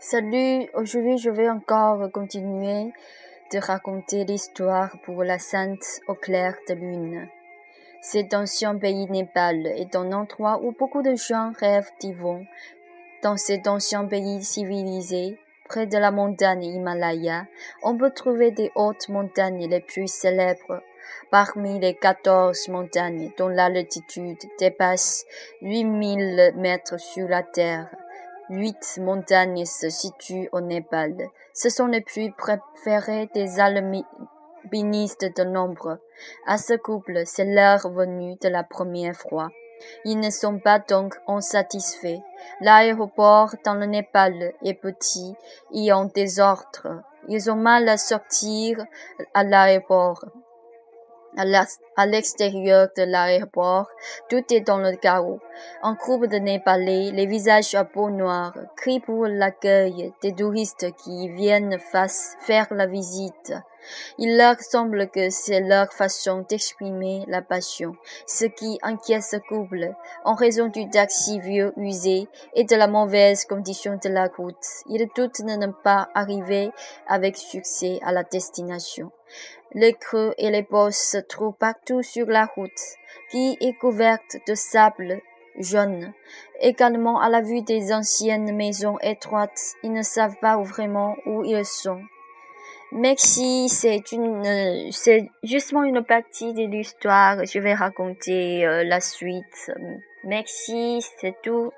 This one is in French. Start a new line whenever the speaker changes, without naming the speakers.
Salut, aujourd'hui je vais encore continuer de raconter l'histoire pour la Sainte au clair de lune. Cet ancien pays Népal est un endroit où beaucoup de gens rêvent d'y vont. Dans cet ancien pays civilisé, près de la montagne Himalaya, on peut trouver des hautes montagnes les plus célèbres. Parmi les quatorze montagnes dont l'altitude dépasse 8000 mètres sur la terre, Huit montagnes se situent au Népal. Ce sont les plus préférées des alpinistes de nombre. À ce couple, c'est l'heure venue de la première fois. Ils ne sont pas donc insatisfaits. L'aéroport dans le Népal est petit et en désordre. Ils ont mal à sortir à l'aéroport. À l'extérieur de l'aéroport, tout est dans le chaos. Un groupe de Népalais, les visages à peau noire, crient pour l'accueil des touristes qui viennent faire la visite. Il leur semble que c'est leur façon d'exprimer la passion, ce qui inquiète ce couple. En raison du taxi vieux usé et de la mauvaise condition de la route, ils doutent de ne pas arriver avec succès à la destination. Les creux et les bosses se trouvent partout sur la route, qui est couverte de sable jaune. Également à la vue des anciennes maisons étroites, ils ne savent pas vraiment où ils sont. Merci, c'est une, c'est justement une partie de l'histoire. Je vais raconter euh, la suite. Merci, c'est tout.